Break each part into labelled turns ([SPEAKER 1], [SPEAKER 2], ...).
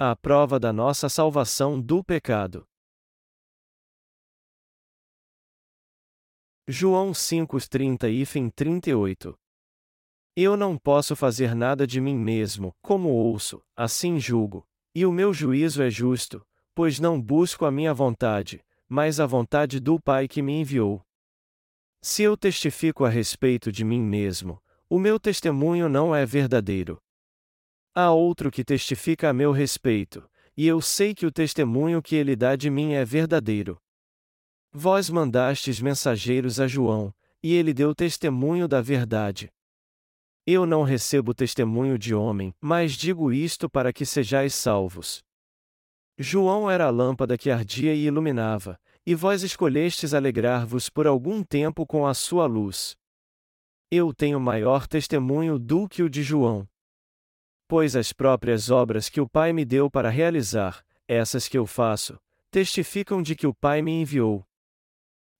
[SPEAKER 1] a prova da nossa salvação do pecado. João 5:30 e 38 Eu não posso fazer nada de mim mesmo, como ouço, assim julgo, e o meu juízo é justo, pois não busco a minha vontade, mas a vontade do Pai que me enviou. Se eu testifico a respeito de mim mesmo, o meu testemunho não é verdadeiro. Há outro que testifica a meu respeito, e eu sei que o testemunho que ele dá de mim é verdadeiro. Vós mandastes mensageiros a João, e ele deu testemunho da verdade. Eu não recebo testemunho de homem, mas digo isto para que sejais salvos. João era a lâmpada que ardia e iluminava, e vós escolhestes alegrar-vos por algum tempo com a sua luz. Eu tenho maior testemunho do que o de João. Pois as próprias obras que o Pai me deu para realizar, essas que eu faço, testificam de que o Pai me enviou.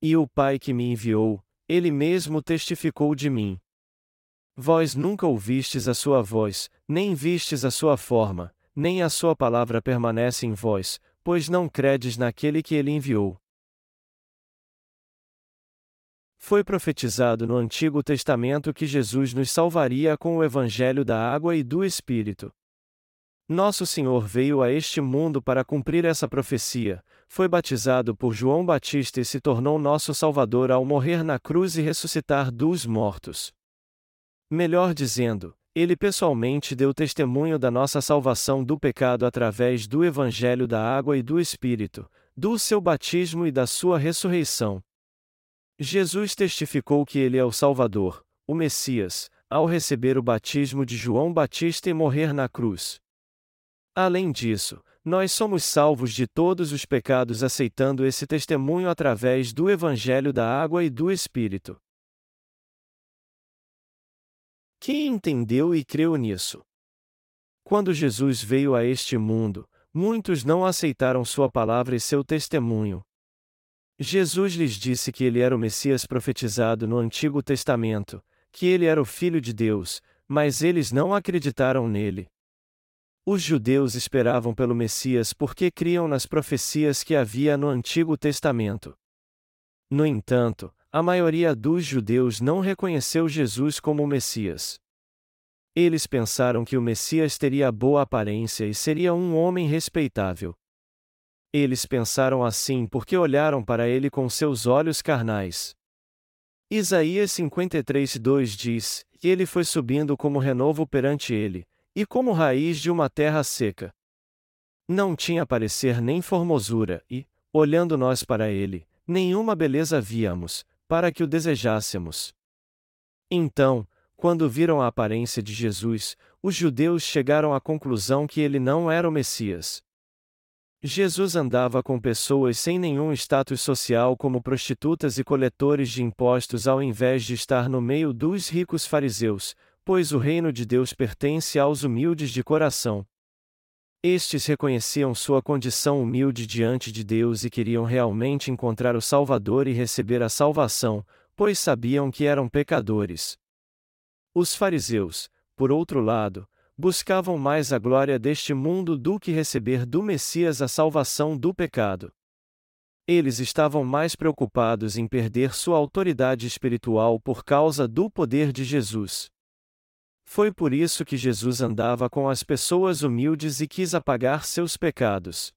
[SPEAKER 1] E o Pai que me enviou, ele mesmo testificou de mim. Vós nunca ouvistes a sua voz, nem vistes a sua forma, nem a sua palavra permanece em vós, pois não credes naquele que ele enviou. Foi profetizado no Antigo Testamento que Jesus nos salvaria com o Evangelho da água e do Espírito. Nosso Senhor veio a este mundo para cumprir essa profecia, foi batizado por João Batista e se tornou nosso Salvador ao morrer na cruz e ressuscitar dos mortos. Melhor dizendo, ele pessoalmente deu testemunho da nossa salvação do pecado através do Evangelho da água e do Espírito, do seu batismo e da sua ressurreição. Jesus testificou que ele é o Salvador, o Messias, ao receber o batismo de João Batista e morrer na cruz. Além disso, nós somos salvos de todos os pecados aceitando esse testemunho através do Evangelho da Água e do Espírito. Quem entendeu e creu nisso? Quando Jesus veio a este mundo, muitos não aceitaram sua palavra e seu testemunho, Jesus lhes disse que ele era o Messias profetizado no Antigo Testamento, que ele era o Filho de Deus, mas eles não acreditaram nele. Os judeus esperavam pelo Messias porque criam nas profecias que havia no Antigo Testamento. No entanto, a maioria dos judeus não reconheceu Jesus como o Messias. Eles pensaram que o Messias teria boa aparência e seria um homem respeitável. Eles pensaram assim porque olharam para ele com seus olhos carnais. Isaías 53:2 diz: que ele foi subindo como renovo perante ele, e como raiz de uma terra seca. Não tinha parecer nem formosura, e, olhando nós para ele, nenhuma beleza víamos, para que o desejássemos. Então, quando viram a aparência de Jesus, os judeus chegaram à conclusão que ele não era o Messias. Jesus andava com pessoas sem nenhum status social como prostitutas e coletores de impostos ao invés de estar no meio dos ricos fariseus, pois o reino de Deus pertence aos humildes de coração. Estes reconheciam sua condição humilde diante de Deus e queriam realmente encontrar o Salvador e receber a salvação, pois sabiam que eram pecadores. Os fariseus, por outro lado, buscavam mais a glória deste mundo do que receber do Messias a salvação do pecado. Eles estavam mais preocupados em perder sua autoridade espiritual por causa do poder de Jesus. Foi por isso que Jesus andava com as pessoas humildes e quis apagar seus pecados.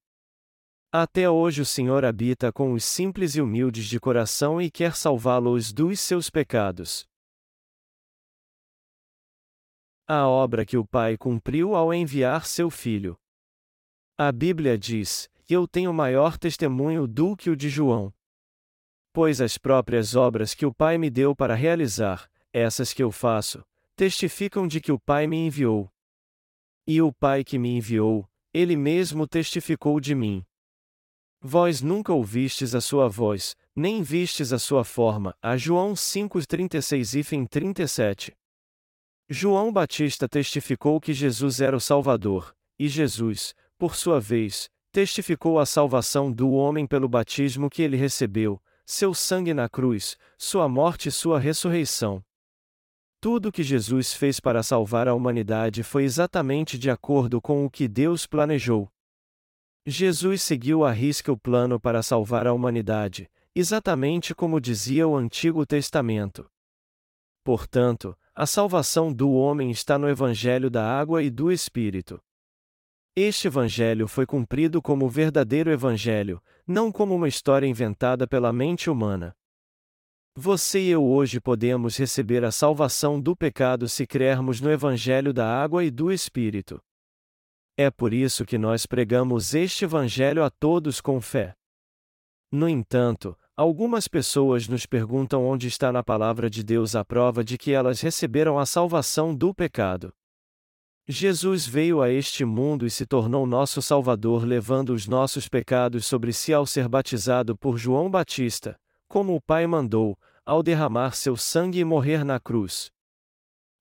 [SPEAKER 1] Até hoje o Senhor habita com os simples e humildes de coração e quer salvá-los dos seus pecados a obra que o Pai cumpriu ao enviar seu Filho. A Bíblia diz: Eu tenho maior testemunho do que o de João. Pois as próprias obras que o Pai me deu para realizar, essas que eu faço, testificam de que o Pai me enviou. E o Pai que me enviou, ele mesmo testificou de mim. Vós nunca ouvistes a sua voz, nem vistes a sua forma. A João 5:36 e 37. João Batista testificou que Jesus era o Salvador, e Jesus, por sua vez, testificou a salvação do homem pelo batismo que ele recebeu, seu sangue na cruz, sua morte e sua ressurreição. Tudo o que Jesus fez para salvar a humanidade foi exatamente de acordo com o que Deus planejou. Jesus seguiu à risca o plano para salvar a humanidade, exatamente como dizia o Antigo Testamento. Portanto, a salvação do homem está no Evangelho da Água e do Espírito. Este Evangelho foi cumprido como o verdadeiro Evangelho, não como uma história inventada pela mente humana. Você e eu hoje podemos receber a salvação do pecado se crermos no Evangelho da Água e do Espírito. É por isso que nós pregamos este Evangelho a todos com fé. No entanto, algumas pessoas nos perguntam onde está na palavra de Deus a prova de que elas receberam a salvação do pecado. Jesus veio a este mundo e se tornou nosso Salvador, levando os nossos pecados sobre si ao ser batizado por João Batista, como o Pai mandou, ao derramar seu sangue e morrer na cruz.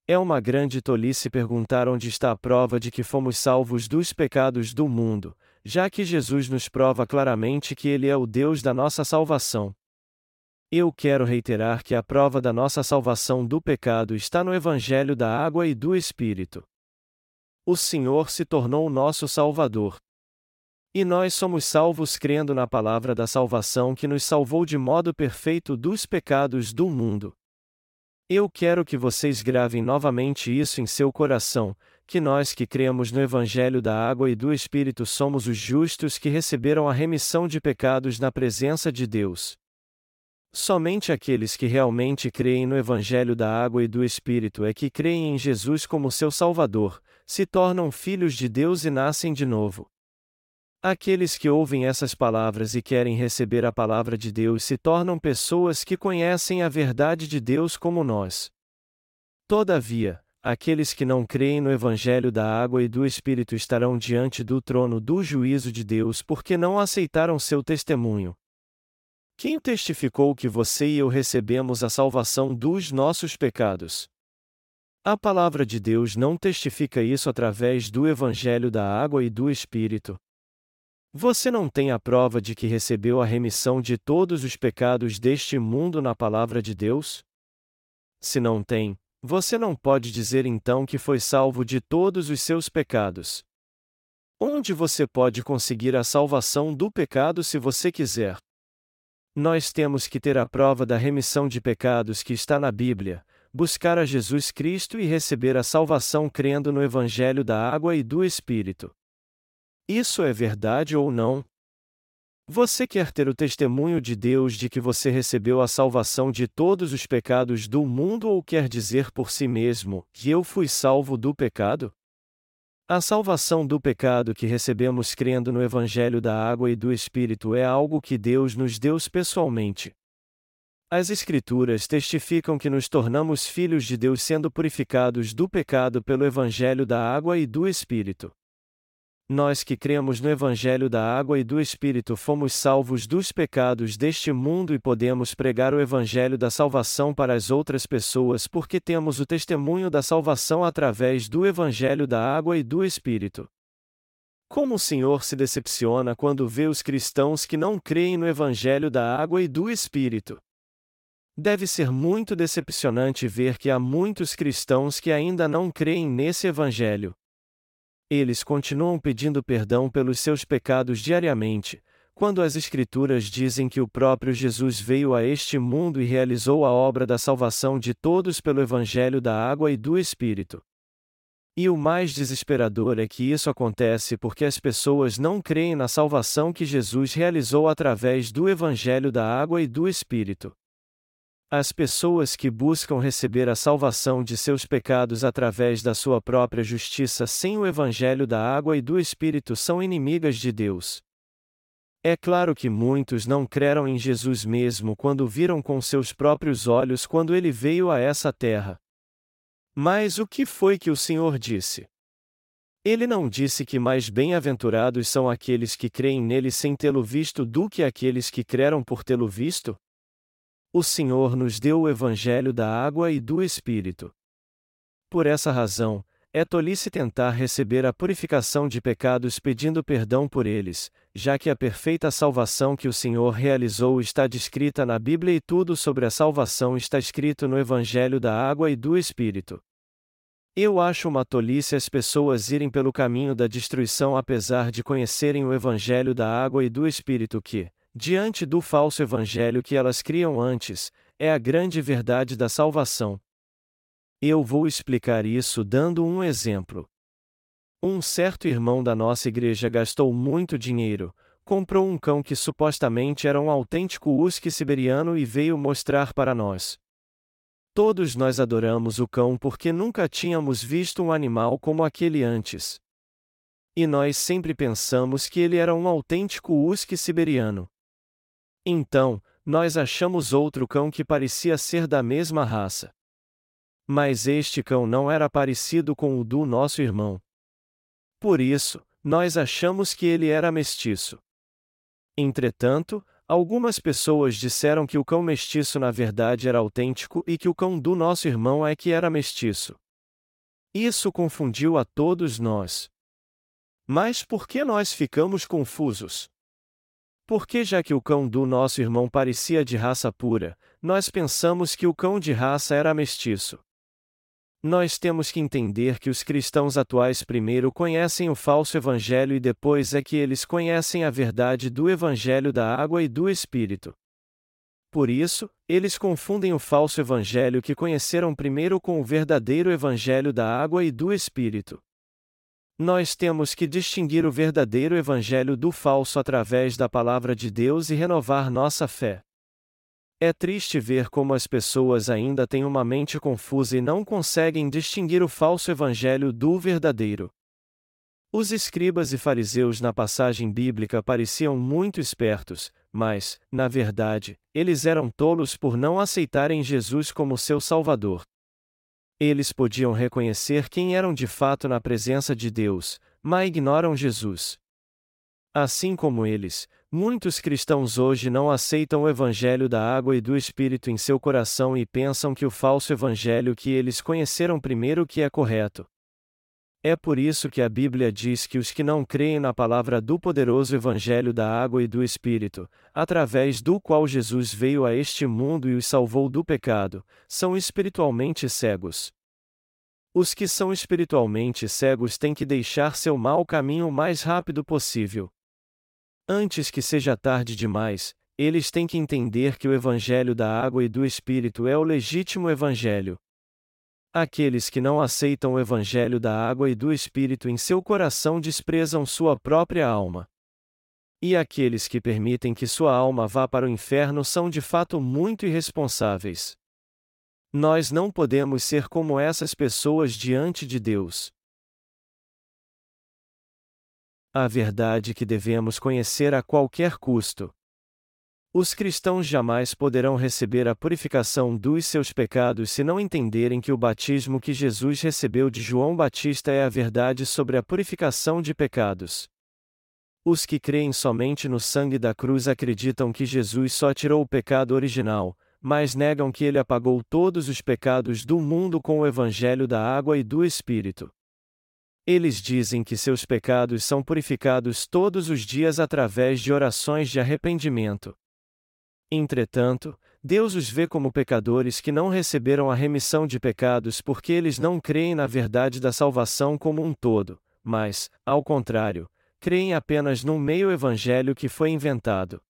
[SPEAKER 1] É uma grande tolice perguntar onde está a prova de que fomos salvos dos pecados do mundo, já que Jesus nos prova claramente que Ele é o Deus da nossa salvação. Eu quero reiterar que a prova da nossa salvação do pecado está no Evangelho da Água e do Espírito. O Senhor se tornou nosso Salvador. E nós somos salvos crendo na palavra da salvação que nos salvou de modo perfeito dos pecados do mundo. Eu quero que vocês gravem novamente isso em seu coração, que nós que cremos no Evangelho da Água e do Espírito somos os justos que receberam a remissão de pecados na presença de Deus. Somente aqueles que realmente creem no Evangelho da Água e do Espírito é que creem em Jesus como seu Salvador, se tornam filhos de Deus e nascem de novo. Aqueles que ouvem essas palavras e querem receber a palavra de Deus se tornam pessoas que conhecem a verdade de Deus como nós. Todavia, aqueles que não creem no Evangelho da água e do Espírito estarão diante do trono do juízo de Deus porque não aceitaram seu testemunho. Quem testificou que você e eu recebemos a salvação dos nossos pecados? A palavra de Deus não testifica isso através do Evangelho da água e do Espírito. Você não tem a prova de que recebeu a remissão de todos os pecados deste mundo na palavra de Deus? Se não tem, você não pode dizer então que foi salvo de todos os seus pecados. Onde você pode conseguir a salvação do pecado se você quiser? Nós temos que ter a prova da remissão de pecados que está na Bíblia, buscar a Jesus Cristo e receber a salvação crendo no Evangelho da água e do Espírito. Isso é verdade ou não? Você quer ter o testemunho de Deus de que você recebeu a salvação de todos os pecados do mundo ou quer dizer por si mesmo que eu fui salvo do pecado? A salvação do pecado que recebemos crendo no Evangelho da Água e do Espírito é algo que Deus nos deu pessoalmente. As Escrituras testificam que nos tornamos filhos de Deus sendo purificados do pecado pelo Evangelho da Água e do Espírito. Nós que cremos no Evangelho da Água e do Espírito fomos salvos dos pecados deste mundo e podemos pregar o Evangelho da salvação para as outras pessoas porque temos o testemunho da salvação através do Evangelho da Água e do Espírito. Como o Senhor se decepciona quando vê os cristãos que não creem no Evangelho da Água e do Espírito. Deve ser muito decepcionante ver que há muitos cristãos que ainda não creem nesse Evangelho. Eles continuam pedindo perdão pelos seus pecados diariamente, quando as Escrituras dizem que o próprio Jesus veio a este mundo e realizou a obra da salvação de todos pelo Evangelho da Água e do Espírito. E o mais desesperador é que isso acontece porque as pessoas não creem na salvação que Jesus realizou através do Evangelho da Água e do Espírito. As pessoas que buscam receber a salvação de seus pecados através da sua própria justiça sem o Evangelho da água e do Espírito são inimigas de Deus. É claro que muitos não creram em Jesus mesmo quando viram com seus próprios olhos quando ele veio a essa terra. Mas o que foi que o Senhor disse? Ele não disse que mais bem-aventurados são aqueles que creem nele sem tê-lo visto do que aqueles que creram por tê-lo visto? O Senhor nos deu o Evangelho da água e do Espírito. Por essa razão, é tolice tentar receber a purificação de pecados pedindo perdão por eles, já que a perfeita salvação que o Senhor realizou está descrita na Bíblia e tudo sobre a salvação está escrito no Evangelho da Água e do Espírito. Eu acho uma tolice as pessoas irem pelo caminho da destruição apesar de conhecerem o Evangelho da Água e do Espírito que, diante do falso Evangelho que elas criam antes, é a grande verdade da salvação, eu vou explicar isso dando um exemplo. Um certo irmão da nossa igreja gastou muito dinheiro, comprou um cão que supostamente era um autêntico husky siberiano e veio mostrar para nós. Todos nós adoramos o cão porque nunca tínhamos visto um animal como aquele antes. E nós sempre pensamos que ele era um autêntico husky siberiano. Então, nós achamos outro cão que parecia ser da mesma raça. Mas este cão não era parecido com o do nosso irmão. Por isso, nós achamos que ele era mestiço. Entretanto, algumas pessoas disseram que o cão mestiço na verdade era autêntico e que o cão do nosso irmão é que era mestiço. Isso confundiu a todos nós. Mas por que nós ficamos confusos? Porque já que o cão do nosso irmão parecia de raça pura, nós pensamos que o cão de raça era mestiço. Nós temos que entender que os cristãos atuais primeiro conhecem o falso evangelho e depois é que eles conhecem a verdade do evangelho da água e do espírito. Por isso, eles confundem o falso evangelho que conheceram primeiro com o verdadeiro evangelho da água e do espírito. Nós temos que distinguir o verdadeiro evangelho do falso através da palavra de Deus e renovar nossa fé. É triste ver como as pessoas ainda têm uma mente confusa e não conseguem distinguir o falso evangelho do verdadeiro. Os escribas e fariseus na passagem bíblica pareciam muito espertos, mas, na verdade, eles eram tolos por não aceitarem Jesus como seu Salvador. Eles podiam reconhecer quem eram de fato na presença de Deus, mas ignoram Jesus. Assim como eles, Muitos cristãos hoje não aceitam o evangelho da água e do Espírito em seu coração e pensam que o falso evangelho que eles conheceram primeiro que é correto. É por isso que a Bíblia diz que os que não creem na palavra do poderoso evangelho da água e do Espírito, através do qual Jesus veio a este mundo e os salvou do pecado, são espiritualmente cegos. Os que são espiritualmente cegos têm que deixar seu mau caminho o mais rápido possível. Antes que seja tarde demais, eles têm que entender que o Evangelho da água e do Espírito é o legítimo Evangelho. Aqueles que não aceitam o Evangelho da água e do Espírito em seu coração desprezam sua própria alma. E aqueles que permitem que sua alma vá para o inferno são de fato muito irresponsáveis. Nós não podemos ser como essas pessoas diante de Deus. A verdade que devemos conhecer a qualquer custo. Os cristãos jamais poderão receber a purificação dos seus pecados se não entenderem que o batismo que Jesus recebeu de João Batista é a verdade sobre a purificação de pecados. Os que creem somente no sangue da cruz acreditam que Jesus só tirou o pecado original, mas negam que ele apagou todos os pecados do mundo com o evangelho da água e do Espírito. Eles dizem que seus pecados são purificados todos os dias através de orações de arrependimento. Entretanto, Deus os vê como pecadores que não receberam a remissão de pecados porque eles não creem na verdade da salvação como um todo, mas, ao contrário, creem apenas num meio evangelho que foi inventado.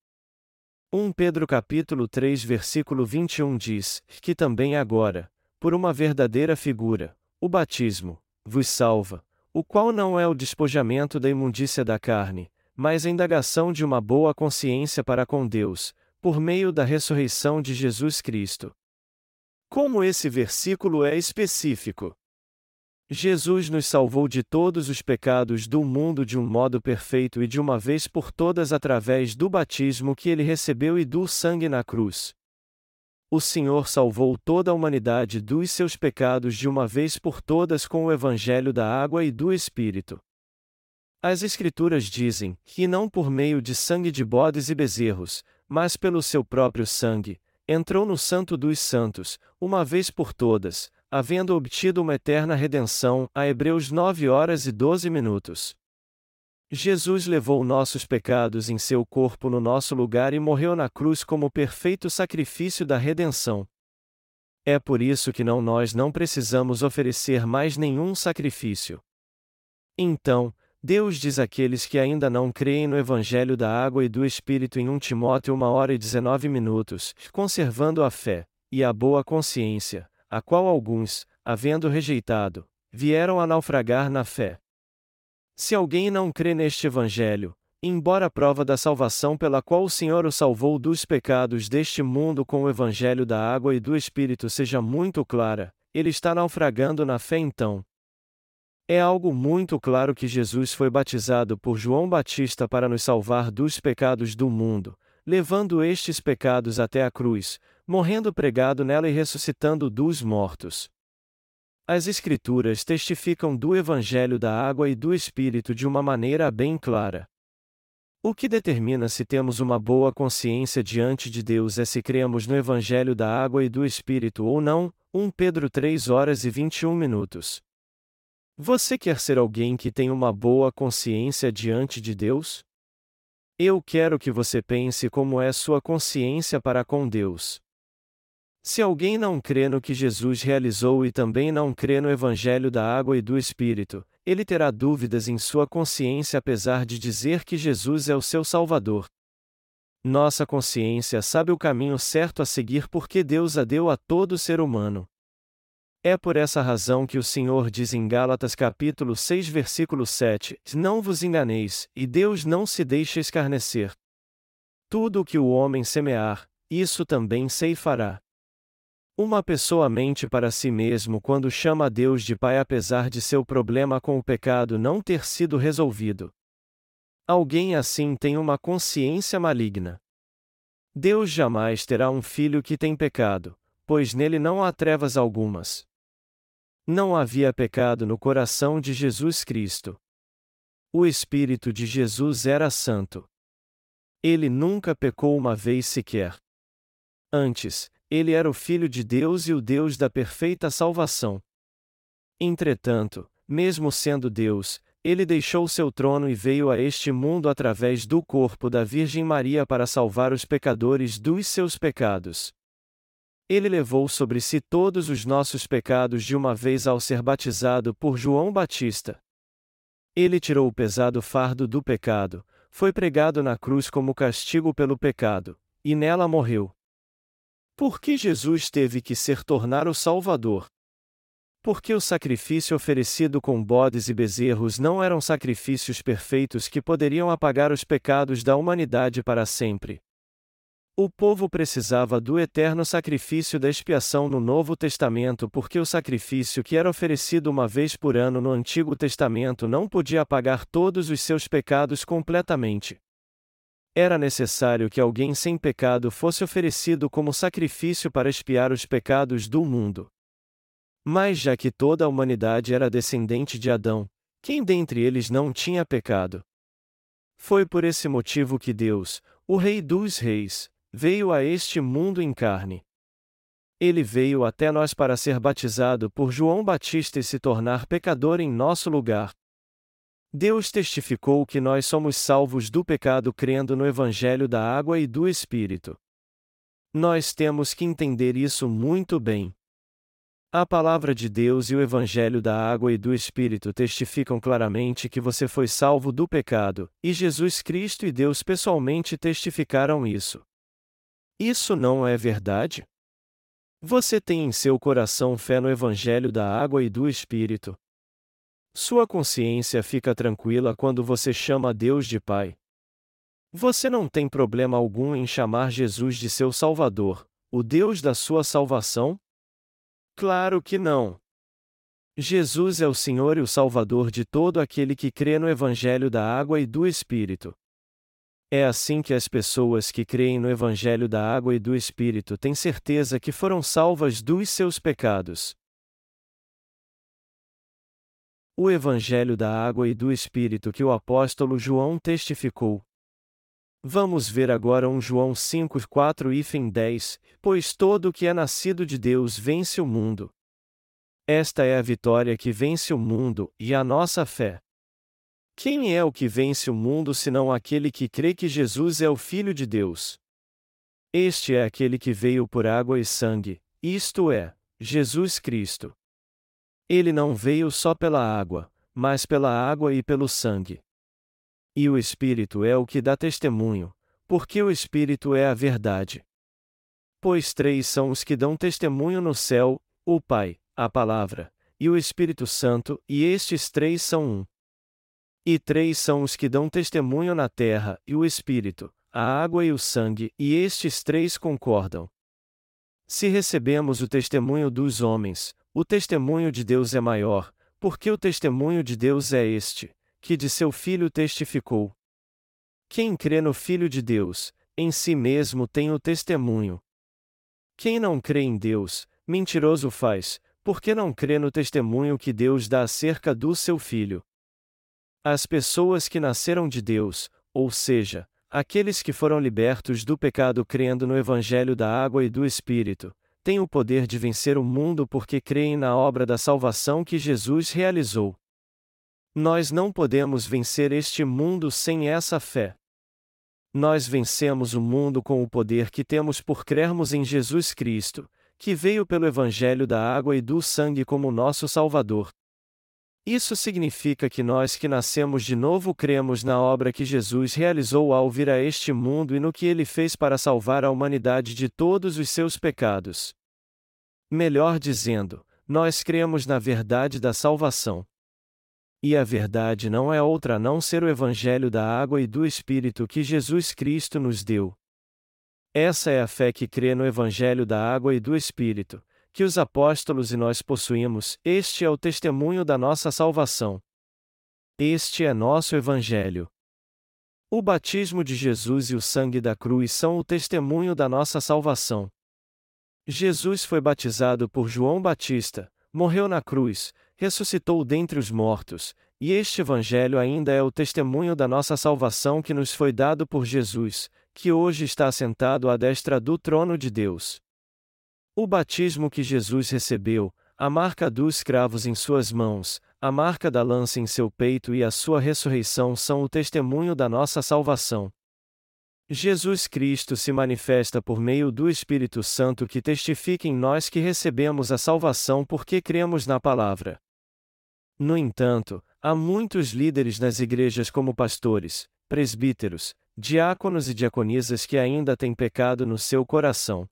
[SPEAKER 1] 1 Pedro capítulo 3 versículo 21 diz, que também agora, por uma verdadeira figura, o batismo, vos salva, o qual não é o despojamento da imundícia da carne, mas a indagação de uma boa consciência para com Deus, por meio da ressurreição de Jesus Cristo. Como esse versículo é específico. Jesus nos salvou de todos os pecados do mundo de um modo perfeito e de uma vez por todas através do batismo que ele recebeu e do sangue na cruz o Senhor salvou toda a humanidade dos seus pecados de uma vez por todas com o Evangelho da água e do Espírito. As Escrituras dizem que não por meio de sangue de bodes e bezerros, mas pelo seu próprio sangue, entrou no Santo dos Santos, uma vez por todas, havendo obtido uma eterna redenção, a Hebreus 9 horas e 12 minutos. Jesus levou nossos pecados em seu corpo no nosso lugar e morreu na cruz como perfeito sacrifício da redenção. É por isso que não nós não precisamos oferecer mais nenhum sacrifício. Então, Deus diz àqueles que ainda não creem no Evangelho da Água e do Espírito em 1 Timóteo 1 hora e 19 minutos, conservando a fé e a boa consciência, a qual alguns, havendo rejeitado, vieram a naufragar na fé. Se alguém não crê neste Evangelho, embora a prova da salvação pela qual o Senhor o salvou dos pecados deste mundo com o Evangelho da água e do Espírito seja muito clara, ele está naufragando na fé então. É algo muito claro que Jesus foi batizado por João Batista para nos salvar dos pecados do mundo, levando estes pecados até a cruz, morrendo pregado nela e ressuscitando dos mortos. As Escrituras testificam do Evangelho da água e do Espírito de uma maneira bem clara. O que determina se temos uma boa consciência diante de Deus é se cremos no Evangelho da água e do Espírito ou não. 1 Pedro 3 horas e 21 minutos. Você quer ser alguém que tem uma boa consciência diante de Deus? Eu quero que você pense como é sua consciência para com Deus. Se alguém não crê no que Jesus realizou e também não crê no Evangelho da água e do Espírito, ele terá dúvidas em sua consciência apesar de dizer que Jesus é o seu Salvador. Nossa consciência sabe o caminho certo a seguir porque Deus a deu a todo ser humano. É por essa razão que o Senhor diz em Gálatas capítulo 6 versículo 7: Não vos enganeis, e Deus não se deixa escarnecer. Tudo o que o homem semear, isso também ceifará. Uma pessoa mente para si mesmo quando chama a Deus de Pai apesar de seu problema com o pecado não ter sido resolvido. Alguém assim tem uma consciência maligna. Deus jamais terá um filho que tem pecado, pois nele não há trevas algumas. Não havia pecado no coração de Jesus Cristo. O Espírito de Jesus era santo. Ele nunca pecou uma vez sequer. Antes, ele era o Filho de Deus e o Deus da perfeita salvação. Entretanto, mesmo sendo Deus, ele deixou seu trono e veio a este mundo através do corpo da Virgem Maria para salvar os pecadores dos seus pecados. Ele levou sobre si todos os nossos pecados de uma vez ao ser batizado por João Batista. Ele tirou o pesado fardo do pecado, foi pregado na cruz como castigo pelo pecado, e nela morreu. Por que Jesus teve que ser tornar o Salvador? Porque o sacrifício oferecido com bodes e bezerros não eram sacrifícios perfeitos que poderiam apagar os pecados da humanidade para sempre. O povo precisava do eterno sacrifício da expiação no Novo Testamento porque o sacrifício que era oferecido uma vez por ano no Antigo Testamento não podia apagar todos os seus pecados completamente. Era necessário que alguém sem pecado fosse oferecido como sacrifício para expiar os pecados do mundo. Mas já que toda a humanidade era descendente de Adão, quem dentre eles não tinha pecado? Foi por esse motivo que Deus, o Rei dos Reis, veio a este mundo em carne. Ele veio até nós para ser batizado por João Batista e se tornar pecador em nosso lugar. Deus testificou que nós somos salvos do pecado crendo no Evangelho da água e do Espírito. Nós temos que entender isso muito bem. A palavra de Deus e o Evangelho da água e do Espírito testificam claramente que você foi salvo do pecado, e Jesus Cristo e Deus pessoalmente testificaram isso. Isso não é verdade? Você tem em seu coração fé no Evangelho da água e do Espírito, sua consciência fica tranquila quando você chama Deus de Pai. Você não tem problema algum em chamar Jesus de seu Salvador, o Deus da sua salvação? Claro que não. Jesus é o Senhor e o Salvador de todo aquele que crê no Evangelho da água e do Espírito. É assim que as pessoas que creem no Evangelho da água e do Espírito têm certeza que foram salvas dos seus pecados. O Evangelho da Água e do Espírito que o apóstolo João testificou. Vamos ver agora um João 5, 4 e 10, pois todo o que é nascido de Deus vence o mundo. Esta é a vitória que vence o mundo e a nossa fé. Quem é o que vence o mundo senão aquele que crê que Jesus é o Filho de Deus? Este é aquele que veio por água e sangue, isto é, Jesus Cristo. Ele não veio só pela água, mas pela água e pelo sangue. E o Espírito é o que dá testemunho, porque o Espírito é a verdade. Pois três são os que dão testemunho no céu: o Pai, a Palavra, e o Espírito Santo, e estes três são um. E três são os que dão testemunho na terra, e o Espírito, a água e o sangue, e estes três concordam. Se recebemos o testemunho dos homens, o testemunho de Deus é maior, porque o testemunho de Deus é este, que de seu Filho testificou. Quem crê no Filho de Deus, em si mesmo tem o testemunho. Quem não crê em Deus, mentiroso faz, porque não crê no testemunho que Deus dá acerca do seu Filho. As pessoas que nasceram de Deus, ou seja, aqueles que foram libertos do pecado crendo no Evangelho da água e do Espírito, têm o poder de vencer o mundo porque creem na obra da salvação que Jesus realizou. Nós não podemos vencer este mundo sem essa fé. Nós vencemos o mundo com o poder que temos por crermos em Jesus Cristo, que veio pelo Evangelho da água e do sangue como nosso Salvador. Isso significa que nós que nascemos de novo cremos na obra que Jesus realizou ao vir a este mundo e no que ele fez para salvar a humanidade de todos os seus pecados. Melhor dizendo, nós cremos na verdade da salvação. E a verdade não é outra a não ser o Evangelho da água e do Espírito que Jesus Cristo nos deu. Essa é a fé que crê no Evangelho da água e do Espírito, que os apóstolos e nós possuímos, este é o testemunho da nossa salvação. Este é nosso Evangelho. O batismo de Jesus e o sangue da cruz são o testemunho da nossa salvação. Jesus foi batizado por João Batista, morreu na cruz, ressuscitou dentre os mortos, e este Evangelho ainda é o testemunho da nossa salvação que nos foi dado por Jesus, que hoje está assentado à destra do trono de Deus. O batismo que Jesus recebeu, a marca dos cravos em suas mãos, a marca da lança em seu peito e a sua ressurreição são o testemunho da nossa salvação. Jesus Cristo se manifesta por meio do Espírito Santo que testifica em nós que recebemos a salvação porque cremos na palavra. No entanto, há muitos líderes nas igrejas como pastores, presbíteros, diáconos e diaconisas que ainda têm pecado no seu coração.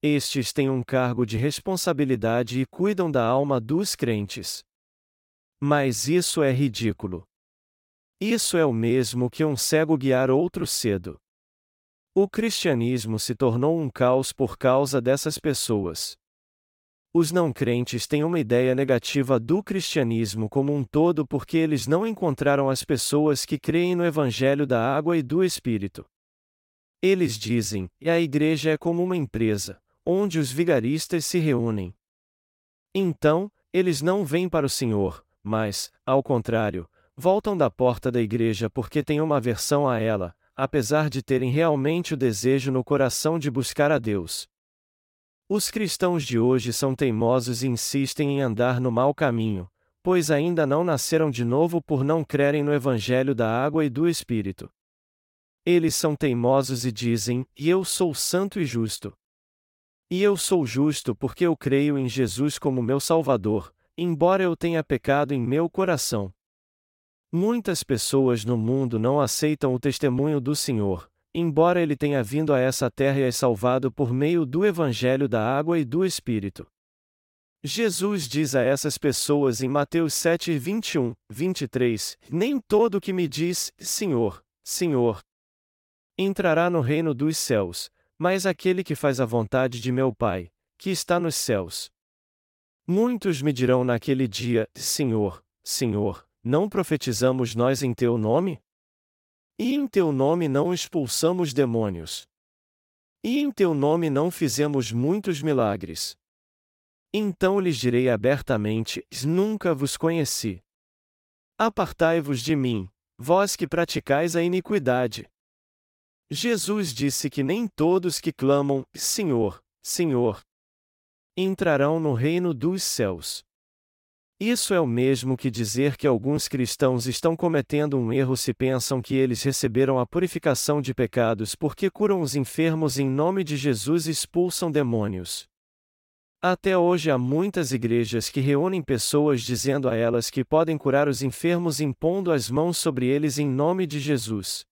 [SPEAKER 1] Estes têm um cargo de responsabilidade e cuidam da alma dos crentes. Mas isso é ridículo. Isso é o mesmo que um cego guiar outro cedo. O cristianismo se tornou um caos por causa dessas pessoas. Os não crentes têm uma ideia negativa do cristianismo como um todo porque eles não encontraram as pessoas que creem no Evangelho da água e do Espírito. Eles dizem, a igreja é como uma empresa, onde os vigaristas se reúnem. Então, eles não vêm para o Senhor, mas, ao contrário, voltam da porta da igreja porque têm uma aversão a ela, apesar de terem realmente o desejo no coração de buscar a Deus. Os cristãos de hoje são teimosos e insistem em andar no mau caminho, pois ainda não nasceram de novo por não crerem no Evangelho da água e do Espírito. Eles são teimosos e dizem: E eu sou santo e justo. E eu sou justo porque eu creio em Jesus como meu Salvador, embora eu tenha pecado em meu coração. Muitas pessoas no mundo não aceitam o testemunho do Senhor, embora ele tenha vindo a essa terra e as salvado por meio do Evangelho da água e do Espírito. Jesus diz a essas pessoas em Mateus 7, 21, 23: Nem todo que me diz, Senhor, Senhor, entrará no reino dos céus, mas aquele que faz a vontade de meu Pai, que está nos céus. Muitos me dirão naquele dia: Senhor, Senhor, não profetizamos nós em teu nome? E em teu nome não expulsamos demônios? E em teu nome não fizemos muitos milagres? Então lhes direi abertamente: Nunca vos conheci. Apartai-vos de mim, vós que praticais a iniquidade. Jesus disse que nem todos que clamam, Senhor, Senhor, entrarão no reino dos céus. Isso é o mesmo que dizer que alguns cristãos estão cometendo um erro se pensam que eles receberam a purificação de pecados porque curam os enfermos em nome de Jesus e expulsam demônios. Até hoje há muitas igrejas que reúnem pessoas dizendo a elas que podem curar os enfermos impondo as mãos sobre eles em nome de Jesus.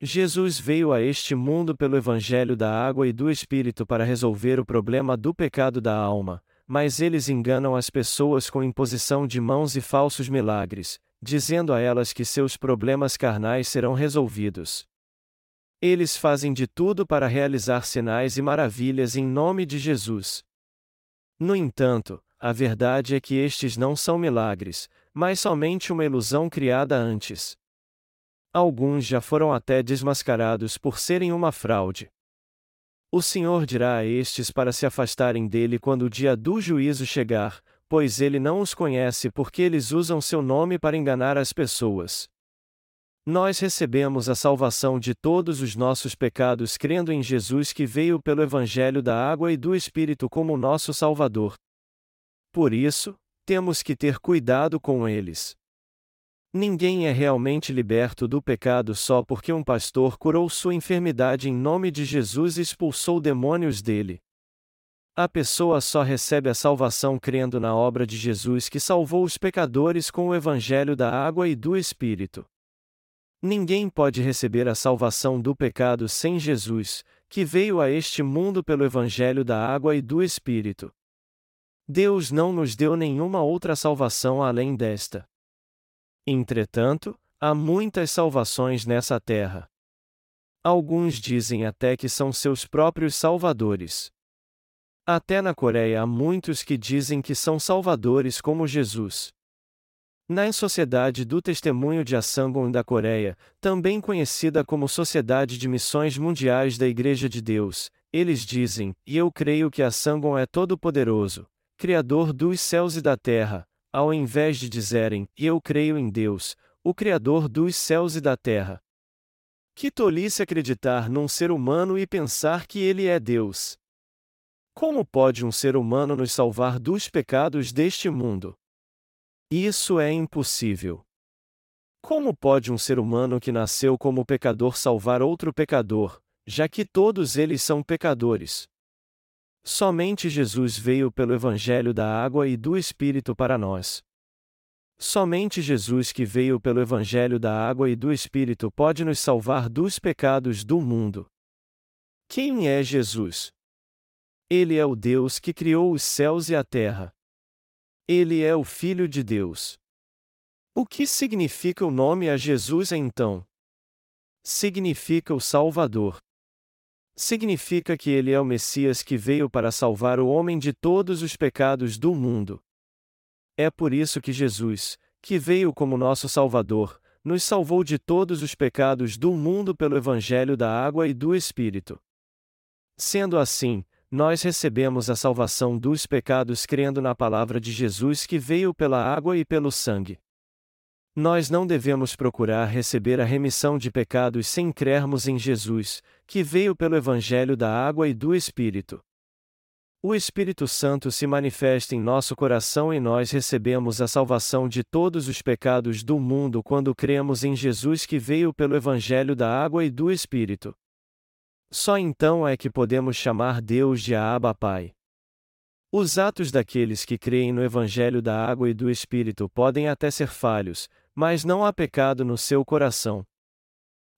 [SPEAKER 1] Jesus veio a este mundo pelo Evangelho da Água e do Espírito para resolver o problema do pecado da alma, mas eles enganam as pessoas com imposição de mãos e falsos milagres, dizendo a elas que seus problemas carnais serão resolvidos. Eles fazem de tudo para realizar sinais e maravilhas em nome de Jesus. No entanto, a verdade é que estes não são milagres, mas somente uma ilusão criada antes. Alguns já foram até desmascarados por serem uma fraude. O Senhor dirá a estes para se afastarem dele quando o dia do juízo chegar, pois ele não os conhece porque eles usam seu nome para enganar as pessoas. Nós recebemos a salvação de todos os nossos pecados crendo em Jesus que veio pelo Evangelho da Água e do Espírito como nosso Salvador. Por isso, temos que ter cuidado com eles. Ninguém é realmente liberto do pecado só porque um pastor curou sua enfermidade em nome de Jesus e expulsou demônios dele. A pessoa só recebe a salvação crendo na obra de Jesus que salvou os pecadores com o evangelho da água e do Espírito. Ninguém pode receber a salvação do pecado sem Jesus, que veio a este mundo pelo evangelho da água e do Espírito. Deus não nos deu nenhuma outra salvação além desta. Entretanto, há muitas salvações nessa terra. Alguns dizem até que são seus próprios salvadores. Até na Coreia há muitos que dizem que são salvadores como Jesus. Na Sociedade do Testemunho de Asangon da Coreia, também conhecida como Sociedade de Missões Mundiais da Igreja de Deus, eles dizem: E eu creio que Asangon é todo-poderoso, Criador dos céus e da terra, ao invés de dizerem, eu creio em Deus, o Criador dos céus e da terra. Que tolice acreditar num ser humano e pensar que ele é Deus. Como pode um ser humano nos salvar dos pecados deste mundo? Isso é impossível. Como pode um ser humano que nasceu como pecador salvar outro pecador, já que todos eles são pecadores? Somente Jesus veio pelo Evangelho da água e do Espírito para nós. Somente Jesus que veio pelo Evangelho da água e do Espírito pode nos salvar dos pecados do mundo. Quem é Jesus? Ele é o Deus que criou os céus e a terra. Ele é o Filho de Deus. O que significa o nome a Jesus então? Significa o Salvador significa que ele é o Messias que veio para salvar o homem de todos os pecados do mundo. É por isso que Jesus, que veio como nosso Salvador, nos salvou de todos os pecados do mundo pelo Evangelho da Água e do Espírito. Sendo assim, nós recebemos a salvação dos pecados crendo na palavra de Jesus que veio pela água e pelo sangue. Nós não devemos procurar receber a remissão de pecados sem crermos em Jesus, que veio pelo Evangelho da água e do Espírito. O Espírito Santo se manifesta em nosso coração e nós recebemos a salvação de todos os pecados do mundo quando cremos em Jesus que veio pelo Evangelho da água e do Espírito. Só então é que podemos chamar Deus de Abba Pai. Os atos daqueles que creem no Evangelho da água e do Espírito podem até ser falhos, mas não há pecado no seu coração.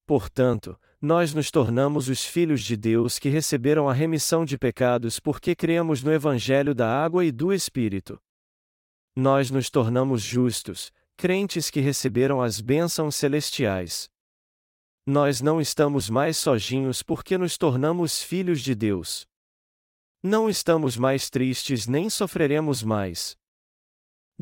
[SPEAKER 1] Portanto, nós nos tornamos os filhos de Deus que receberam a remissão de pecados porque cremos no Evangelho da água e do Espírito. Nós nos tornamos justos, crentes que receberam as bênçãos celestiais. Nós não estamos mais sozinhos porque nos tornamos filhos de Deus. Não estamos mais tristes nem sofreremos mais.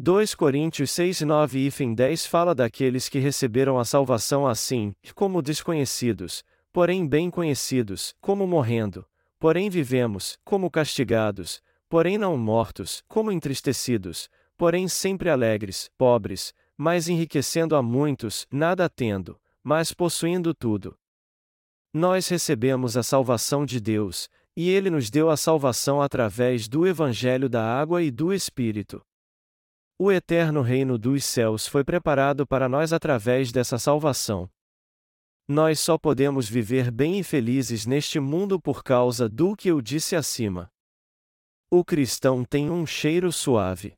[SPEAKER 1] 2 Coríntios 6 9 e fim 10 fala daqueles que receberam a salvação assim, como desconhecidos, porém bem conhecidos, como morrendo, porém vivemos, como castigados, porém não mortos, como entristecidos, porém sempre alegres, pobres, mas enriquecendo a muitos, nada tendo, mas possuindo tudo. Nós recebemos a salvação de Deus, E ele nos deu a salvação através do Evangelho da água e do Espírito. O eterno reino dos céus foi preparado para nós através dessa salvação. Nós só podemos viver bem e felizes neste mundo por causa do que eu disse acima. O cristão tem um cheiro suave.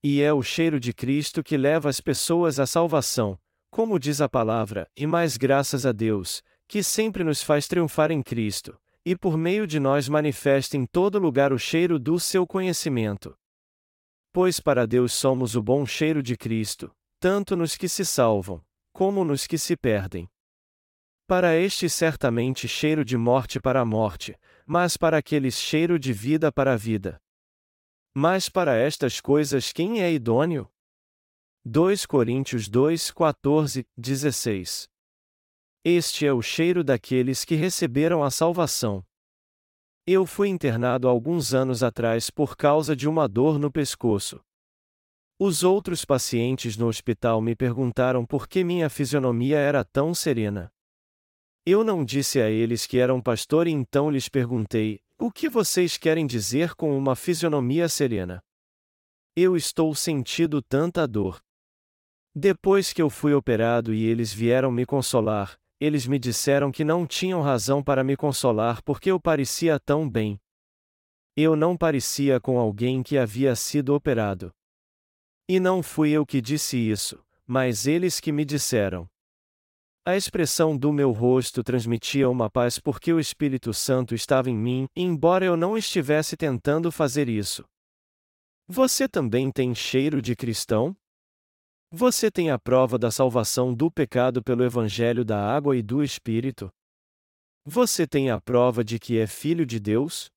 [SPEAKER 1] E é o cheiro de Cristo que leva as pessoas à salvação, como diz a palavra, e mais graças a Deus, que sempre nos faz triunfar em Cristo, e por meio de nós manifesta em todo lugar o cheiro do seu conhecimento. Pois para Deus somos o bom cheiro de Cristo, tanto nos que se salvam, como nos que se perdem. Para este certamente cheiro de morte para a morte, mas para aqueles cheiro de vida para a vida. Mas para estas coisas quem é idôneo? 2 Coríntios 2, 14, 16 este é o cheiro daqueles que receberam a salvação. Eu fui internado alguns anos atrás por causa de uma dor no pescoço. Os outros pacientes no hospital me perguntaram por que minha fisionomia era tão serena. Eu não disse a eles que era um pastor e então lhes perguntei: o que vocês querem dizer com uma fisionomia serena? Eu estou sentindo tanta dor. Depois que eu fui operado e eles vieram me consolar, eles me disseram que não tinham razão para me consolar porque eu parecia tão bem. Eu não parecia com alguém que havia sido operado. E não fui eu que disse isso, mas eles que me disseram. A expressão do meu rosto transmitia uma paz porque o Espírito Santo estava em mim, embora eu não estivesse tentando fazer isso. Você também tem cheiro de cristão? Você tem a prova da salvação do pecado pelo Evangelho da água e do Espírito? Você tem a prova de que é filho de Deus?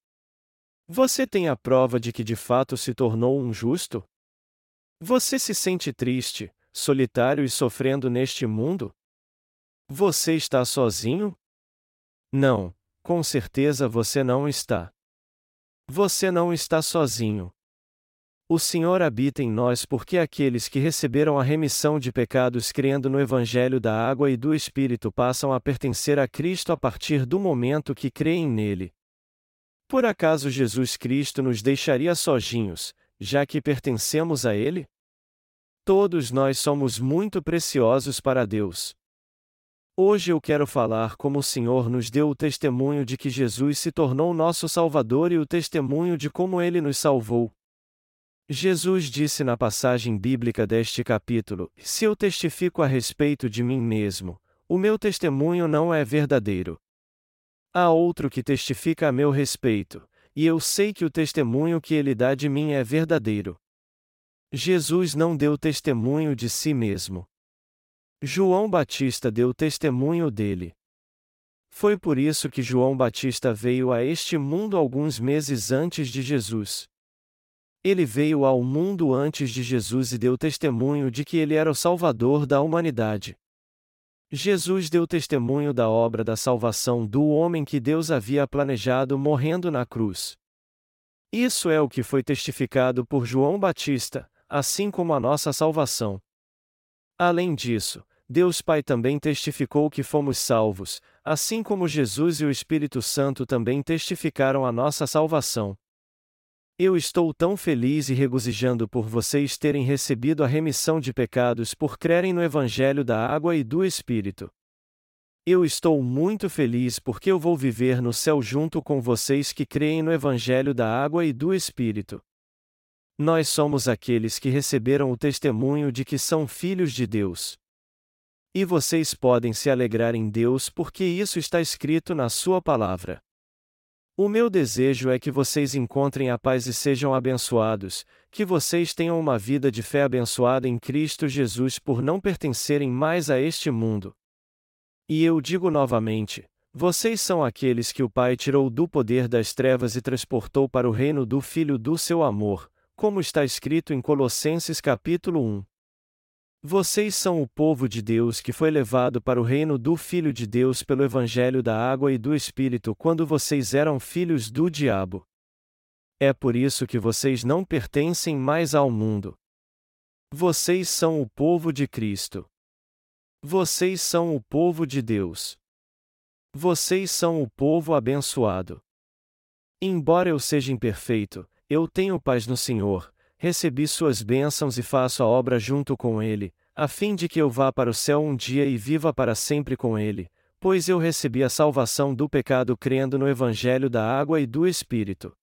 [SPEAKER 1] Você tem a prova de que de fato se tornou um justo? Você se sente triste, solitário e sofrendo neste mundo? Você está sozinho? Não, com certeza você não está. Você não está sozinho. O Senhor habita em nós porque aqueles que receberam a remissão de pecados crendo no Evangelho da água e do Espírito passam a pertencer a Cristo a partir do momento que creem nele. Por acaso Jesus Cristo nos deixaria sozinhos, já que pertencemos a Ele? Todos nós somos muito preciosos para Deus. Hoje eu quero falar como o Senhor nos deu o testemunho de que Jesus se tornou nosso Salvador e o testemunho de como Ele nos salvou. Jesus disse na passagem bíblica deste capítulo: Se eu testifico a respeito de mim mesmo, o meu testemunho não é verdadeiro. Há outro que testifica a meu respeito, e eu sei que o testemunho que ele dá de mim é verdadeiro. Jesus não deu testemunho de si mesmo. João Batista deu testemunho dele. Foi por isso que João Batista veio a este mundo alguns meses antes de Jesus. Ele veio ao mundo antes de Jesus e deu testemunho de que ele era o Salvador da humanidade. Jesus deu testemunho da obra da salvação do homem que Deus havia planejado morrendo na cruz. Isso é o que foi testificado por João Batista, assim como a nossa salvação. Além disso, Deus Pai também testificou que fomos salvos, assim como Jesus e o Espírito Santo também testificaram a nossa salvação. Eu estou tão feliz e regozijando por vocês terem recebido a remissão de pecados por crerem no Evangelho da Água e do Espírito. Eu estou muito feliz porque eu vou viver no céu junto com vocês que creem no Evangelho da Água e do Espírito. Nós somos aqueles que receberam o testemunho de que são filhos de Deus. E vocês podem se alegrar em Deus porque isso está escrito na Sua palavra. O meu desejo é que vocês encontrem a paz e sejam abençoados, que vocês tenham uma vida de fé abençoada em Cristo Jesus por não pertencerem mais a este mundo. E eu digo novamente: vocês são aqueles que o Pai tirou do poder das trevas e transportou para o reino do Filho do seu amor, como está escrito em Colossenses capítulo 1. Vocês são o povo de Deus que foi levado para o reino do Filho de Deus pelo Evangelho da Água e do Espírito quando vocês eram filhos do diabo. É por isso que vocês não pertencem mais ao mundo. Vocês são o povo de Cristo. Vocês são o povo de Deus. Vocês são o povo abençoado. Embora eu seja imperfeito, eu tenho paz no Senhor, recebi suas bênçãos e faço a obra junto com Ele, a fim de que eu vá para o céu um dia e viva para sempre com Ele, pois eu recebi a salvação do pecado crendo no Evangelho da água e do Espírito.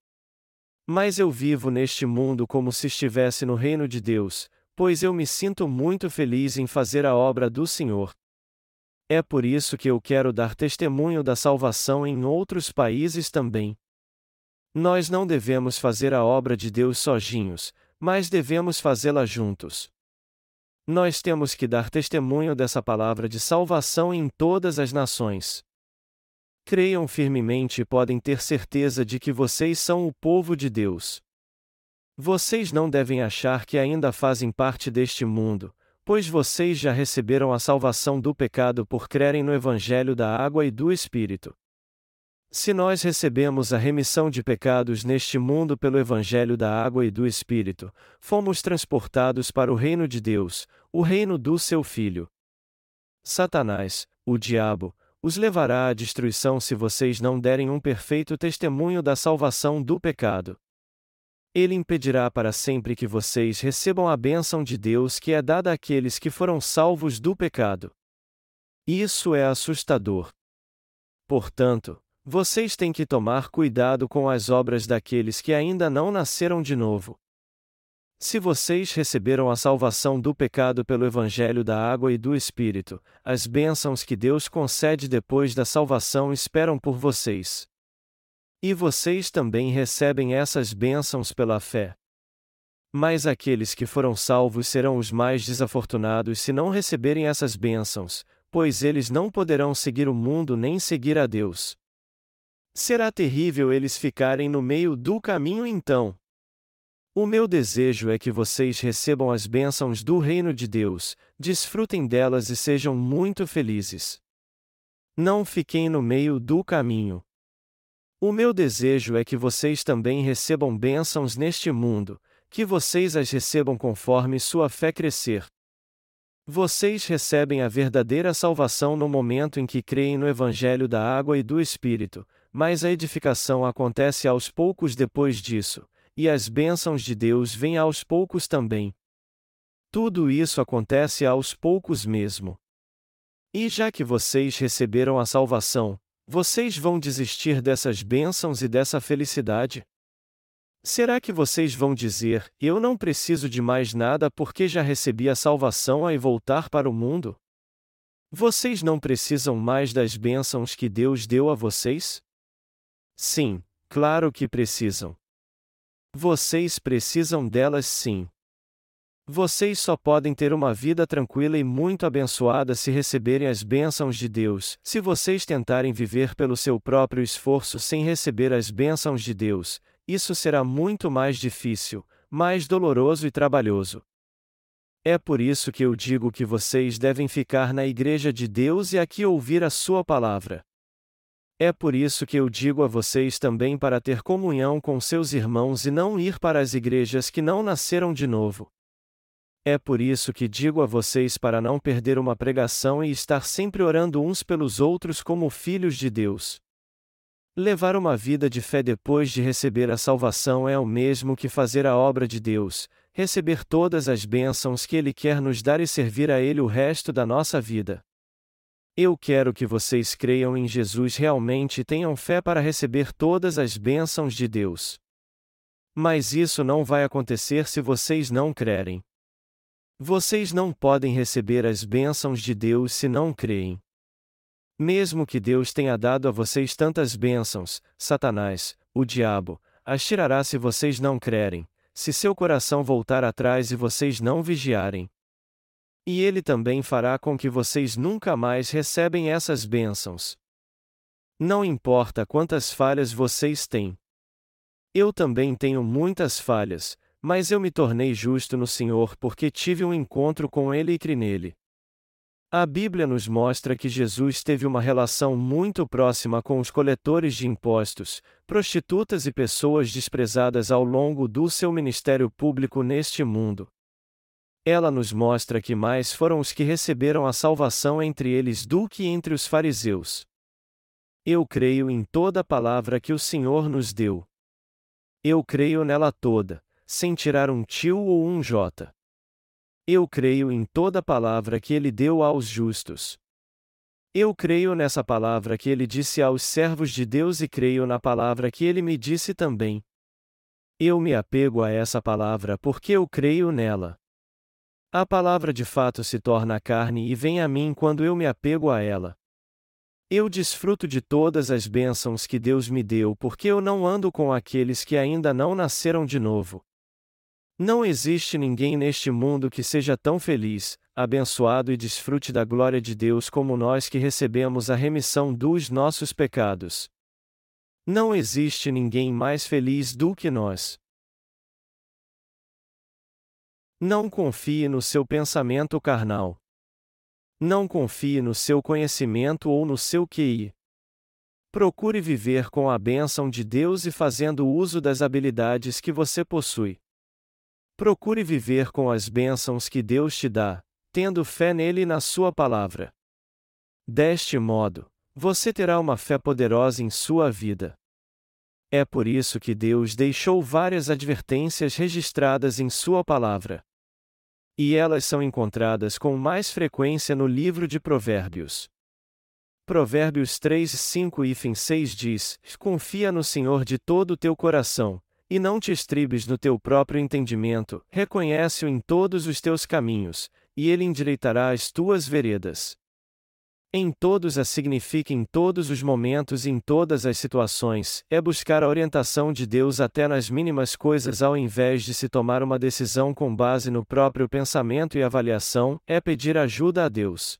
[SPEAKER 1] Mas eu vivo neste mundo como se estivesse no reino de Deus, pois eu me sinto muito feliz em fazer a obra do Senhor. É por isso que eu quero dar testemunho da salvação em outros países também. Nós não devemos fazer a obra de Deus sozinhos, mas devemos fazê-la juntos. Nós temos que dar testemunho dessa palavra de salvação em todas as nações. Creiam firmemente e podem ter certeza de que vocês são o povo de Deus. Vocês não devem achar que ainda fazem parte deste mundo, pois vocês já receberam a salvação do pecado por crerem no Evangelho da água e do Espírito. Se nós recebemos a remissão de pecados neste mundo pelo Evangelho da água e do Espírito, fomos transportados para o reino de Deus, o reino do seu Filho. Satanás, o diabo, os levará à destruição se vocês não derem um perfeito testemunho da salvação do pecado. Ele impedirá para sempre que vocês recebam a bênção de Deus que é dada àqueles que foram salvos do pecado. Isso é assustador. Portanto, vocês têm que tomar cuidado com as obras daqueles que ainda não nasceram de novo. Se vocês receberam a salvação do pecado pelo Evangelho da água e do Espírito, as bênçãos que Deus concede depois da salvação esperam por vocês. E vocês também recebem essas bênçãos pela fé. Mas aqueles que foram salvos serão os mais desafortunados se não receberem essas bênçãos, pois eles não poderão seguir o mundo nem seguir a Deus. Será terrível eles ficarem no meio do caminho então. O meu desejo é que vocês recebam as bênçãos do reino de Deus, desfrutem delas e sejam muito felizes. Não fiquem no meio do caminho. O meu desejo é que vocês também recebam bênçãos neste mundo, que vocês as recebam conforme sua fé crescer. Vocês recebem a verdadeira salvação no momento em que creem no Evangelho da água e do Espírito, mas a edificação acontece aos poucos depois disso, e as bênçãos de Deus vêm aos poucos também. Tudo isso acontece aos poucos mesmo. E já que vocês receberam a salvação, vocês vão desistir dessas bênçãos e dessa felicidade? Será que vocês vão dizer: Eu não preciso de mais nada porque já recebi a salvação e voltar para o mundo? Vocês não precisam mais das bênçãos que Deus deu a vocês? Sim, claro que precisam. Vocês precisam delas sim. Vocês só podem ter uma vida tranquila e muito abençoada se receberem as bênçãos de Deus. Se vocês tentarem viver pelo seu próprio esforço sem receber as bênçãos de Deus, isso será muito mais difícil, mais doloroso e trabalhoso. É por isso que eu digo que vocês devem ficar na Igreja de Deus e aqui ouvir a Sua palavra. É por isso que eu digo a vocês também para ter comunhão com seus irmãos e não ir para as igrejas que não nasceram de novo. É por isso que digo a vocês para não perder uma pregação e estar sempre orando uns pelos outros como filhos de Deus. Levar uma vida de fé depois de receber a salvação é o mesmo que fazer a obra de Deus, receber todas as bênçãos que Ele quer nos dar e servir a Ele o resto da nossa vida. Eu quero que vocês creiam em Jesus realmente e tenham fé para receber todas as bênçãos de Deus. Mas isso não vai acontecer se vocês não crerem. Vocês não podem receber as bênçãos de Deus se não creem. Mesmo que Deus tenha dado a vocês tantas bênçãos, Satanás, o diabo, as tirará se vocês não crerem, se seu coração voltar atrás e vocês não vigiarem. E ele também fará com que vocês nunca mais recebem essas bênçãos. Não importa quantas falhas vocês têm. Eu também tenho muitas falhas, mas eu me tornei justo no Senhor porque tive um encontro com Ele e criei nele. A Bíblia nos mostra que Jesus teve uma relação muito próxima com os coletores de impostos, prostitutas e pessoas desprezadas ao longo do seu ministério público neste mundo. Ela nos mostra que mais foram os que receberam a salvação entre eles do que entre os fariseus. Eu creio em toda palavra que o Senhor nos deu. Eu creio nela toda, sem tirar um tio ou um jota. Eu creio em toda palavra que ele deu aos justos. Eu creio nessa palavra que ele disse aos servos de Deus e creio na palavra que ele me disse também. Eu me apego a essa palavra porque eu creio nela. A palavra de fato se torna carne e vem a mim quando eu me apego a ela. Eu desfruto de todas as bênçãos que Deus me deu porque eu não ando com aqueles que ainda não nasceram de novo. Não existe ninguém neste mundo que seja tão feliz, abençoado e desfrute da glória de Deus como nós que recebemos a remissão dos nossos pecados. Não existe ninguém mais feliz do que nós. Não confie no seu pensamento carnal. Não confie no seu conhecimento ou no seu QI. Procure viver com a bênção de Deus e fazendo uso das habilidades que você possui. Procure viver com as bênçãos que Deus te dá, tendo fé nele e na Sua palavra. Deste modo, você terá uma fé poderosa em sua vida. É por isso que Deus deixou várias advertências registradas em Sua palavra. E elas são encontradas com mais frequência no livro de Provérbios. Provérbios 3, 5 e 6 diz: Confia no Senhor de todo o teu coração, e não te estribes no teu próprio entendimento, reconhece-o em todos os teus caminhos, e ele endireitará as tuas veredas. Em todos a significa em todos os momentos e em todas as situações, é buscar a orientação de Deus até nas mínimas coisas ao invés de se tomar uma decisão com base no próprio pensamento e avaliação, é pedir ajuda a Deus.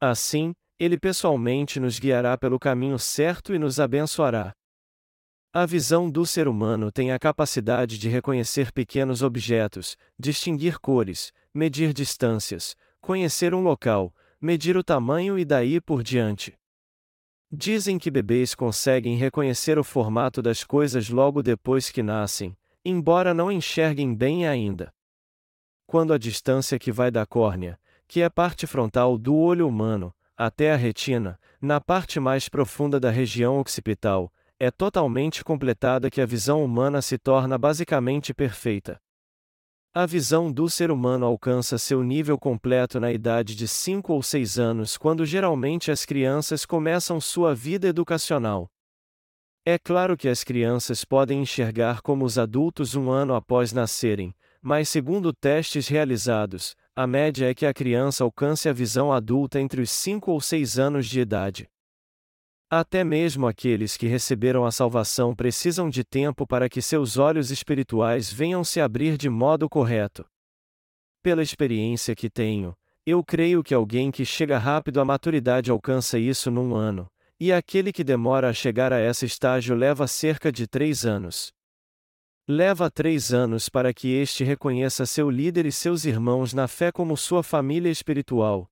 [SPEAKER 1] Assim, Ele pessoalmente nos guiará pelo caminho certo e nos abençoará. A visão do ser humano tem a capacidade de reconhecer pequenos objetos, distinguir cores, medir distâncias, conhecer um local, medir o tamanho e daí por diante. Dizem que bebês conseguem reconhecer o formato das coisas logo depois que nascem, embora não enxerguem bem ainda. Quando a distância que vai da córnea, que é parte frontal do olho humano, até a retina, na parte mais profunda da região occipital, é totalmente completada que a visão humana se torna basicamente perfeita. A visão do ser humano alcança seu nível completo na idade de 5 ou 6 anos, quando geralmente as crianças começam sua vida educacional. É claro que as crianças podem enxergar como os adultos um ano após nascerem, mas segundo testes realizados, a média é que a criança alcance a visão adulta entre os 5 ou 6 anos de idade. Até mesmo aqueles que receberam a salvação precisam de tempo para que seus olhos espirituais venham se abrir de modo correto. Pela experiência que tenho, eu creio que alguém que chega rápido à maturidade alcança isso num ano, e aquele que demora a chegar a esse estágio leva cerca de três anos. Leva três anos para que este reconheça seu líder e seus irmãos na fé como sua família espiritual.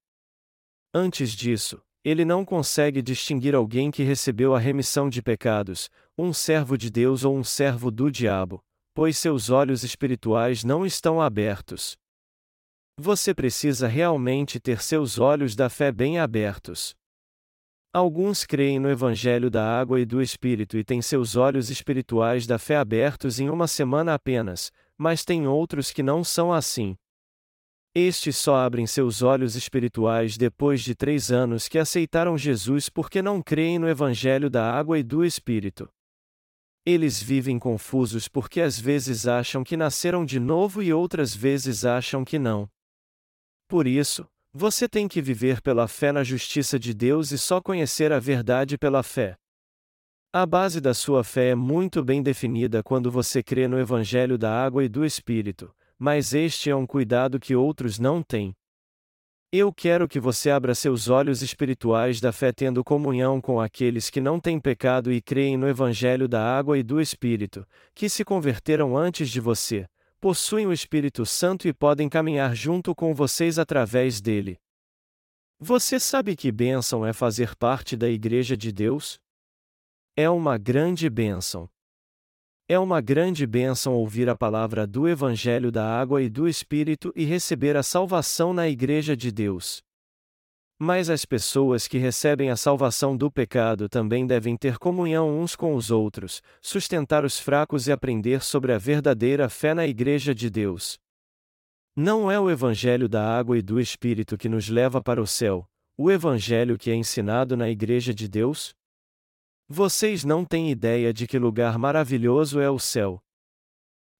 [SPEAKER 1] Antes disso, ele não consegue distinguir alguém que recebeu a remissão de pecados, um servo de Deus ou um servo do diabo, pois seus olhos espirituais não estão abertos. Você precisa realmente ter seus olhos da fé bem abertos. Alguns creem no Evangelho da Água e do Espírito e têm seus olhos espirituais da fé abertos em uma semana apenas, mas tem outros que não são assim. Estes só abrem seus olhos espirituais depois de três anos que aceitaram Jesus porque não creem no Evangelho da água e do Espírito. Eles vivem confusos porque às vezes acham que nasceram de novo e outras vezes acham que não. Por isso, você tem que viver pela fé na justiça de Deus e só conhecer a verdade pela fé. A base da sua fé é muito bem definida quando você crê no Evangelho da água e do Espírito mas este é um cuidado que outros não têm. Eu quero que você abra seus olhos espirituais da fé tendo comunhão com aqueles que não têm pecado e creem no Evangelho da água e do Espírito, que se converteram antes de você, possuem o Espírito Santo e podem caminhar junto com vocês através dele. Você sabe que bênção é fazer parte da Igreja de Deus? É uma grande bênção. É uma grande bênção ouvir a palavra do Evangelho da Água e do Espírito e receber a salvação na Igreja de Deus. Mas as pessoas que recebem a salvação do pecado também devem ter comunhão uns com os outros, sustentar os fracos e aprender sobre a verdadeira fé na Igreja de Deus. Não é o Evangelho da água e do Espírito que nos leva para o céu, o Evangelho que é ensinado na Igreja de Deus? Vocês não têm ideia de que lugar maravilhoso é o céu.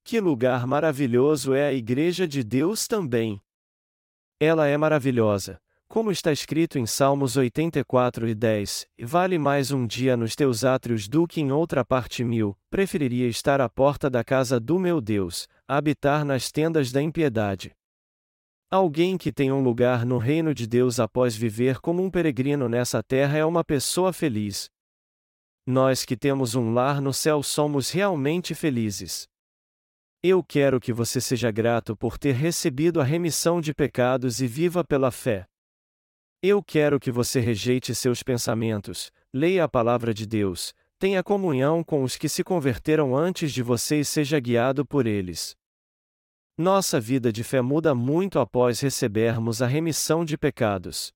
[SPEAKER 1] Que lugar maravilhoso é a Igreja de Deus também. Ela é maravilhosa, como está escrito em Salmos 84 e 10, vale mais um dia nos teus átrios do que em outra parte mil, preferiria estar à porta da casa do meu Deus, habitar nas tendas da impiedade. Alguém que tem um lugar no reino de Deus após viver como um peregrino nessa terra é uma pessoa feliz. Nós que temos um lar no céu somos realmente felizes. Eu quero que você seja grato por ter recebido a remissão de pecados e viva pela fé. Eu quero que você rejeite seus pensamentos, leia a palavra de Deus, tenha comunhão com os que se converteram antes de você e seja guiado por eles. Nossa vida de fé muda muito após recebermos a remissão de pecados.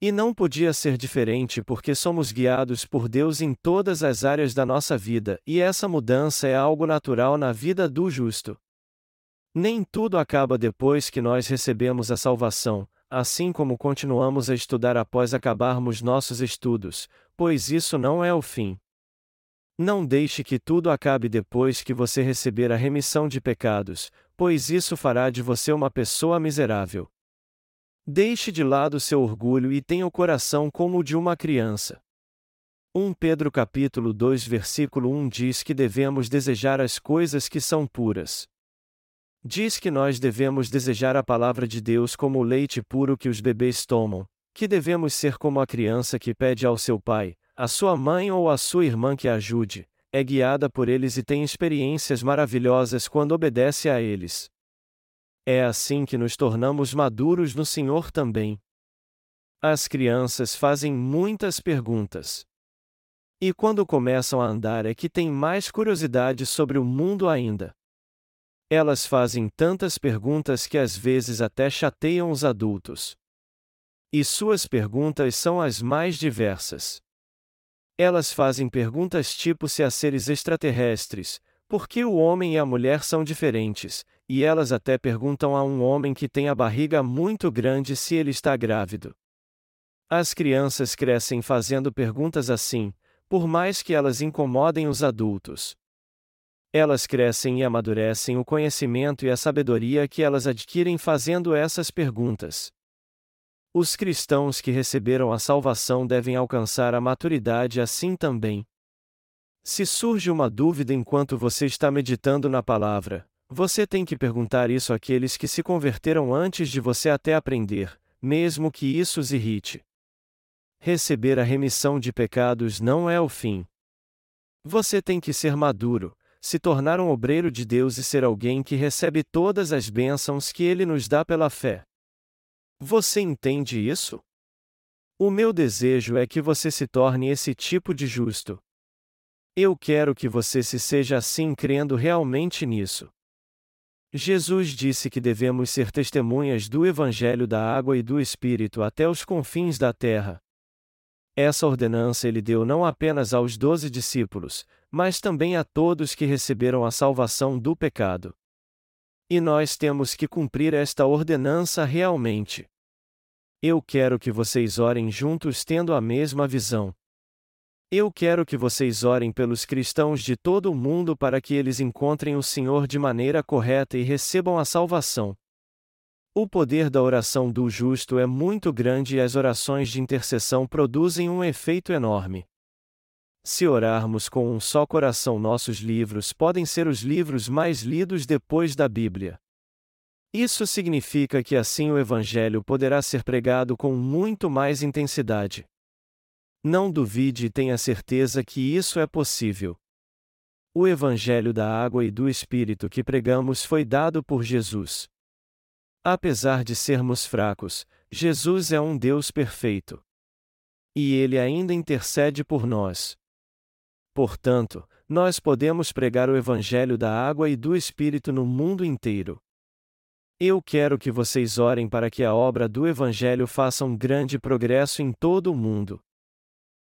[SPEAKER 1] E não podia ser diferente porque somos guiados por Deus em todas as áreas da nossa vida, e essa mudança é algo natural na vida do justo. Nem tudo acaba depois que nós recebemos a salvação, assim como continuamos a estudar após acabarmos nossos estudos, pois isso não é o fim. Não deixe que tudo acabe depois que você receber a remissão de pecados, pois isso fará de você uma pessoa miserável. Deixe de lado seu orgulho e tenha o coração como o de uma criança. 1 Pedro capítulo 2 versículo 1 diz que devemos desejar as coisas que são puras. Diz que nós devemos desejar a palavra de Deus como o leite puro que os bebês tomam, que devemos ser como a criança que pede ao seu pai, a sua mãe ou a sua irmã que a ajude, é guiada por eles e tem experiências maravilhosas quando obedece a eles. É assim que nos tornamos maduros no Senhor também. As crianças fazem muitas perguntas. E quando começam a andar é que têm mais curiosidade sobre o mundo ainda. Elas fazem tantas perguntas que às vezes até chateiam os adultos. E suas perguntas são as mais diversas. Elas fazem perguntas tipo se há seres extraterrestres, por que o homem e a mulher são diferentes, e elas até perguntam a um homem que tem a barriga muito grande se ele está grávido. As crianças crescem fazendo perguntas assim, por mais que elas incomodem os adultos. Elas crescem e amadurecem o conhecimento e a sabedoria que elas adquirem fazendo essas perguntas. Os cristãos que receberam a salvação devem alcançar a maturidade assim também. Se surge uma dúvida enquanto você está meditando na palavra, você tem que perguntar isso àqueles que se converteram antes de você até aprender, mesmo que isso os irrite. Receber a remissão de pecados não é o fim. Você tem que ser maduro, se tornar um obreiro de Deus e ser alguém que recebe todas as bênçãos que Ele nos dá pela fé. Você entende isso? O meu desejo é que você se torne esse tipo de justo. Eu quero que você se seja assim crendo realmente nisso. Jesus disse que devemos ser testemunhas do Evangelho da água e do Espírito até os confins da terra. Essa ordenança ele deu não apenas aos doze discípulos, mas também a todos que receberam a salvação do pecado. E nós temos que cumprir esta ordenança realmente. Eu quero que vocês orem juntos tendo a mesma visão. Eu quero que vocês orem pelos cristãos de todo o mundo para que eles encontrem o Senhor de maneira correta e recebam a salvação. O poder da oração do justo é muito grande e as orações de intercessão produzem um efeito enorme. Se orarmos com um só coração, nossos livros podem ser os livros mais lidos depois da Bíblia. Isso significa que assim o Evangelho poderá ser pregado com muito mais intensidade. Não duvide e tenha certeza que isso é possível. O Evangelho da água e do Espírito que pregamos foi dado por Jesus. Apesar de sermos fracos, Jesus é um Deus perfeito. E Ele ainda intercede por nós. Portanto, nós podemos pregar o Evangelho da água e do Espírito no mundo inteiro. Eu quero que vocês orem para que a obra do Evangelho faça um grande progresso em todo o mundo.